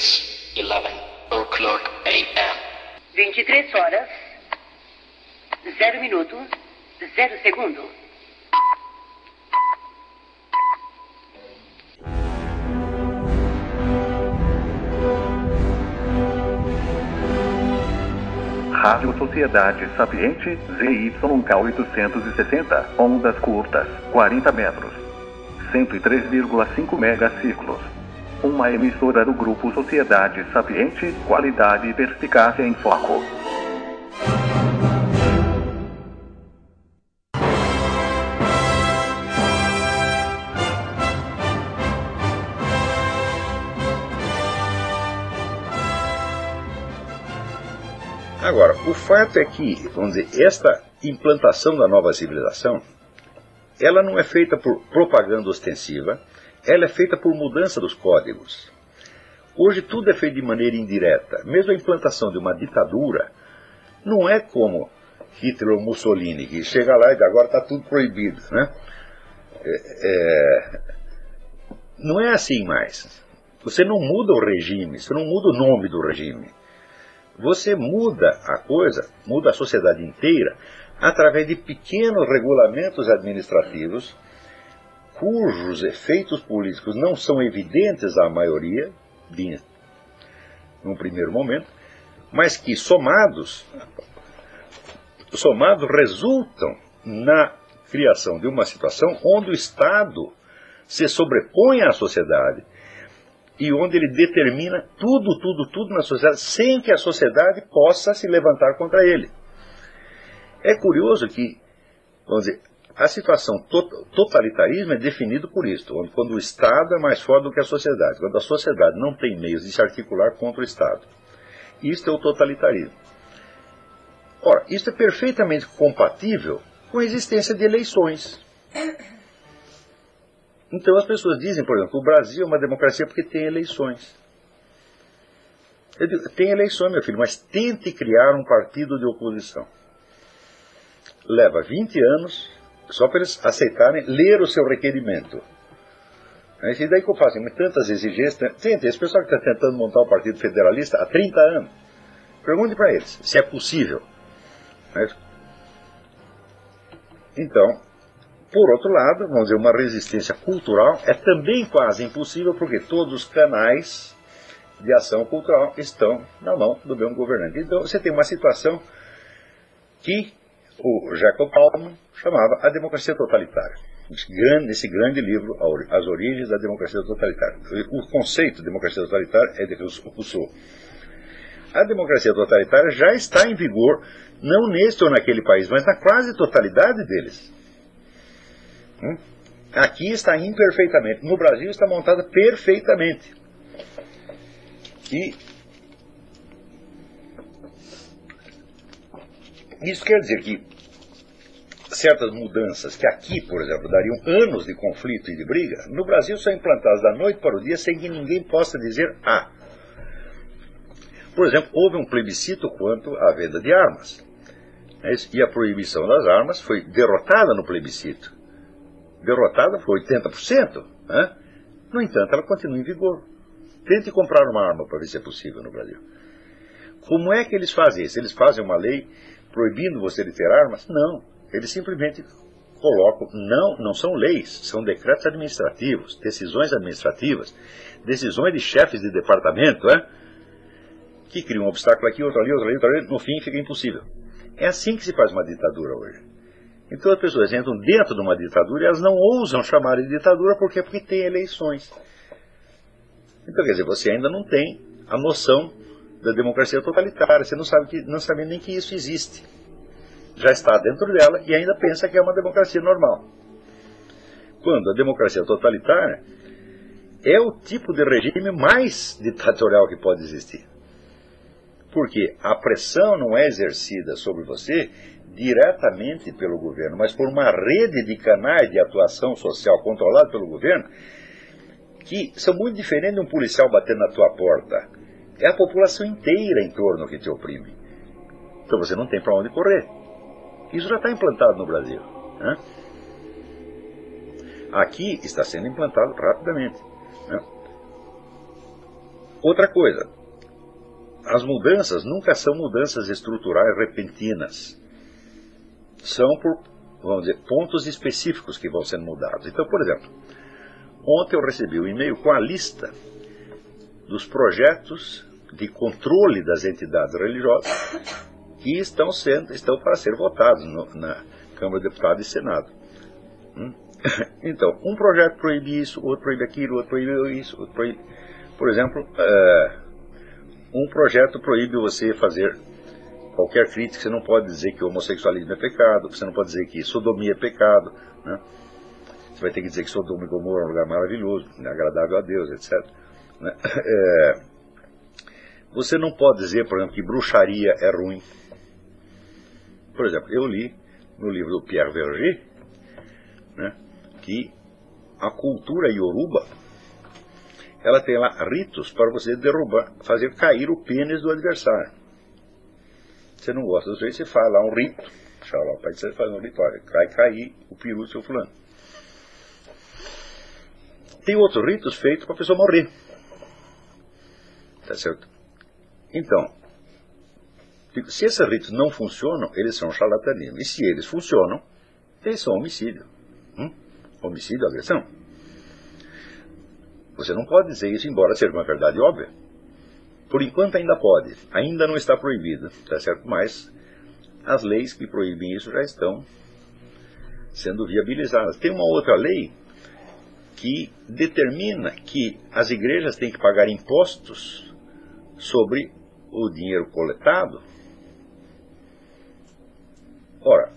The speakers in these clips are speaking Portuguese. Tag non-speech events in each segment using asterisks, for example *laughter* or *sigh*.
It's 11 o'clock a.m. 23 horas, 0 minuto, 0 segundo. Rádio Sociedade Sapiente ZYK 860, ondas curtas, 40 metros, 103,5 megaciclos. Uma emissora do grupo Sociedade Sapiente, qualidade e perspicácia em foco. Agora, o fato é que, vamos dizer, esta implantação da nova civilização, ela não é feita por propaganda ostensiva, ela é feita por mudança dos códigos. Hoje tudo é feito de maneira indireta. Mesmo a implantação de uma ditadura não é como Hitler ou Mussolini, que chega lá e agora está tudo proibido. Né? É, é, não é assim mais. Você não muda o regime, você não muda o nome do regime. Você muda a coisa, muda a sociedade inteira, através de pequenos regulamentos administrativos, cujos efeitos políticos não são evidentes à maioria, num primeiro momento, mas que somados, somados resultam na criação de uma situação onde o Estado se sobrepõe à sociedade e onde ele determina tudo, tudo, tudo na sociedade, sem que a sociedade possa se levantar contra ele. É curioso que, vamos dizer, a situação totalitarismo é definido por isso, quando o Estado é mais forte do que a sociedade, quando a sociedade não tem meios de se articular contra o Estado. Isto é o totalitarismo. Ora, isso é perfeitamente compatível com a existência de eleições. Então as pessoas dizem, por exemplo, que o Brasil é uma democracia porque tem eleições. Eu digo, tem eleições, meu filho, mas tente criar um partido de oposição. Leva 20 anos só para eles aceitarem ler o seu requerimento. E daí que eu faço tantas exigências. Gente, esse pessoal que está tentando montar o Partido Federalista há 30 anos, pergunte para eles se é possível. Então, por outro lado, vamos dizer, uma resistência cultural é também quase impossível porque todos os canais de ação cultural estão na mão do mesmo governante. Então, você tem uma situação que o Jacob Palmer chamava a democracia totalitária. Nesse grande livro, As Origens da Democracia Totalitária. O conceito de democracia totalitária é de Rousseau. A democracia totalitária já está em vigor, não neste ou naquele país, mas na quase totalidade deles. Hum? Aqui está imperfeitamente. No Brasil está montada perfeitamente. E isso quer dizer que certas mudanças que aqui, por exemplo, dariam anos de conflito e de briga, no Brasil são implantadas da noite para o dia sem que ninguém possa dizer ah. Por exemplo, houve um plebiscito quanto à venda de armas. É e a proibição das armas foi derrotada no plebiscito. Derrotada foi 80%. Né? No entanto, ela continua em vigor. Tente comprar uma arma para ver se é possível no Brasil. Como é que eles fazem isso? Eles fazem uma lei proibindo você de ter armas? Não. Eles simplesmente colocam, não, não são leis, são decretos administrativos, decisões administrativas, decisões de chefes de departamento, é? que criam um obstáculo aqui, outro ali, outro ali, outro ali, no fim fica impossível. É assim que se faz uma ditadura hoje. Então as pessoas entram dentro de uma ditadura e elas não ousam chamar de ditadura porque porque tem eleições. Então quer dizer, você ainda não tem a noção da democracia totalitária, você não sabe que não sabe nem que isso existe já está dentro dela e ainda pensa que é uma democracia normal. Quando a democracia totalitária é o tipo de regime mais ditatorial que pode existir. Porque a pressão não é exercida sobre você diretamente pelo governo, mas por uma rede de canais de atuação social controlada pelo governo que são muito diferentes de um policial bater na tua porta. É a população inteira em torno que te oprime. Então você não tem para onde correr. Isso já está implantado no Brasil. Né? Aqui está sendo implantado rapidamente. Né? Outra coisa, as mudanças nunca são mudanças estruturais repentinas. São por, vamos dizer, pontos específicos que vão sendo mudados. Então, por exemplo, ontem eu recebi um e-mail com a lista dos projetos de controle das entidades religiosas que estão sendo estão para ser votados no, na Câmara de Deputados e Senado. Hum? *laughs* Então, um projeto proíbe isso, outro proíbe aquilo, outro proíbe isso, outro proíbe. Por exemplo, uh, um projeto proíbe você fazer qualquer crítica, você não pode dizer que homossexualismo é pecado, você não pode dizer que sodomia é pecado, né? Você vai ter que dizer que Sodoma e Gomorra é um lugar maravilhoso, agradável a Deus, etc. Né? É, *laughs* você não pode dizer, por exemplo, que bruxaria é ruim. Por exemplo, eu li no livro do Pierre Verger né, que a cultura ioruba ela tem lá ritos para você derrubar, fazer cair o pênis do adversário. Você não gosta do jeito, você faz lá um rito. Xalá, você faz um rito, olha, vai cair o peru do seu fulano. Tem outros ritos feitos para a pessoa morrer. Tá certo? Então, se esses ritos não funcionam, eles são charlatanismo. E se eles funcionam, eles são homicídio. Hum? Homicídio, agressão. Você não pode dizer isso, embora seja uma verdade óbvia. Por enquanto ainda pode, ainda não está proibido, tá certo? Mas as leis que proíbem isso já estão sendo viabilizadas. Tem uma outra lei que determina que as igrejas têm que pagar impostos sobre o dinheiro coletado. Ora,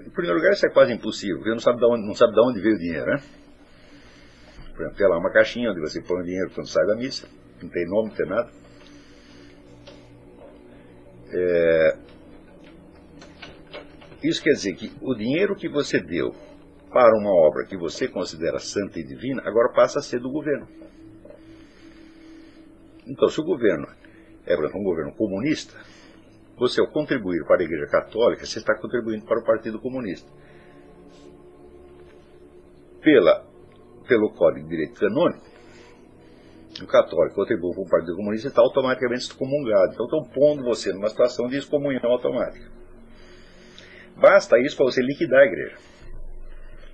em primeiro lugar, isso é quase impossível, porque não sabe de onde, não sabe de onde veio o dinheiro, né? Por exemplo, tem lá uma caixinha onde você põe o dinheiro quando sai da missa. Não tem nome, não tem nada. É... Isso quer dizer que o dinheiro que você deu para uma obra que você considera santa e divina, agora passa a ser do governo. Então, se o governo é por um governo comunista, você ao contribuir para a Igreja Católica, você está contribuindo para o Partido Comunista. Pela pelo Código de Direito Canônico, o católico contribui para o Partido Comunista está automaticamente excomungado. Então estão pondo você numa situação de excomunhão automática. Basta isso para você liquidar a igreja.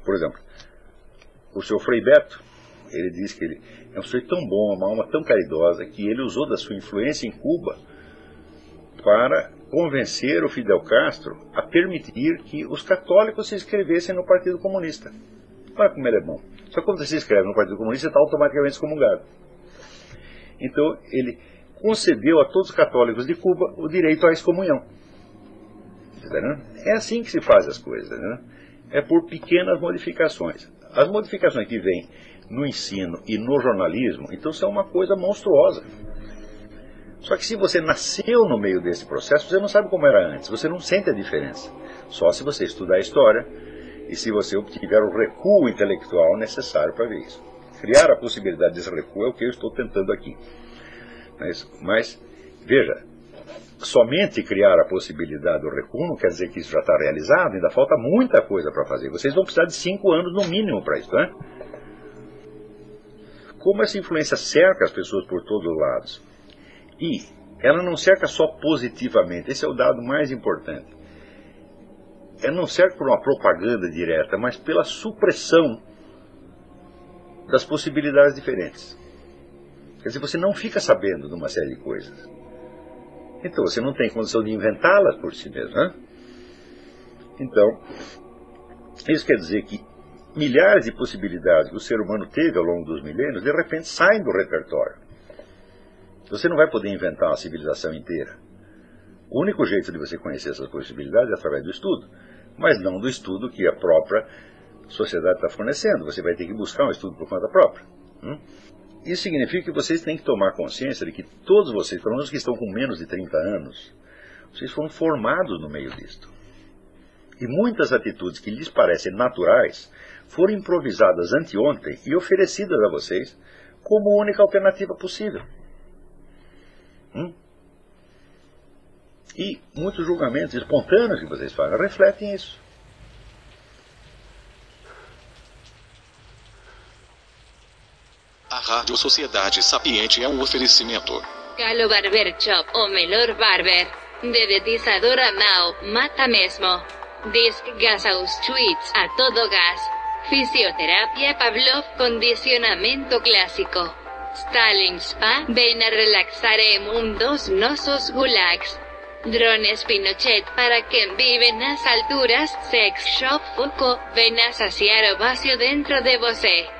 Por exemplo, o senhor Frei Beto, ele diz que ele é um sujeito tão bom, uma alma tão caridosa, que ele usou da sua influência em Cuba para convencer o Fidel Castro a permitir que os católicos se inscrevessem no Partido Comunista. Olha como ele é bom. Só quando você se inscreve no Partido Comunista, está automaticamente excomungado. Então, ele concedeu a todos os católicos de Cuba o direito à excomunhão. É assim que se faz as coisas. Né? É por pequenas modificações. As modificações que vêm no ensino e no jornalismo, então são uma coisa monstruosa. Só que se você nasceu no meio desse processo, você não sabe como era antes, você não sente a diferença. Só se você estudar a história e se você obtiver o recuo intelectual necessário para ver isso. Criar a possibilidade desse recuo é o que eu estou tentando aqui. Mas, mas veja, somente criar a possibilidade do recuo não quer dizer que isso já está realizado, ainda falta muita coisa para fazer. Vocês vão precisar de cinco anos no mínimo para isso, né? Como essa influência cerca as pessoas por todos os lados. E ela não cerca só positivamente, esse é o dado mais importante é não serve por uma propaganda direta, mas pela supressão das possibilidades diferentes. Quer dizer, você não fica sabendo de uma série de coisas. Então você não tem condição de inventá-las por si mesmo. Né? Então, isso quer dizer que milhares de possibilidades que o ser humano teve ao longo dos milênios, de repente saem do repertório. Você não vai poder inventar uma civilização inteira. O único jeito de você conhecer essas possibilidades é através do estudo, mas não do estudo que a própria sociedade está fornecendo. Você vai ter que buscar um estudo por conta própria. Hum? Isso significa que vocês têm que tomar consciência de que todos vocês, pelo menos que estão com menos de 30 anos, vocês foram formados no meio disto. E muitas atitudes que lhes parecem naturais foram improvisadas anteontem e oferecidas a vocês como única alternativa possível. Hum? E muitos julgamentos espontâneos que vocês fazem refletem isso. A Rádio Sociedade Sapiente é um oferecimento. Galo Barber Shop o melhor barber. Dedetizadora Now, mata mesmo. Disc Gasaus Tweets a todo gas. Fisioterapia Pavlov, condicionamento clásico. Stalin Spa, ven a relaxar mundos nosos gulags. Drones Pinochet para quien vive en las alturas, Sex Shop Fuco, ven a saciar o vacío dentro de você.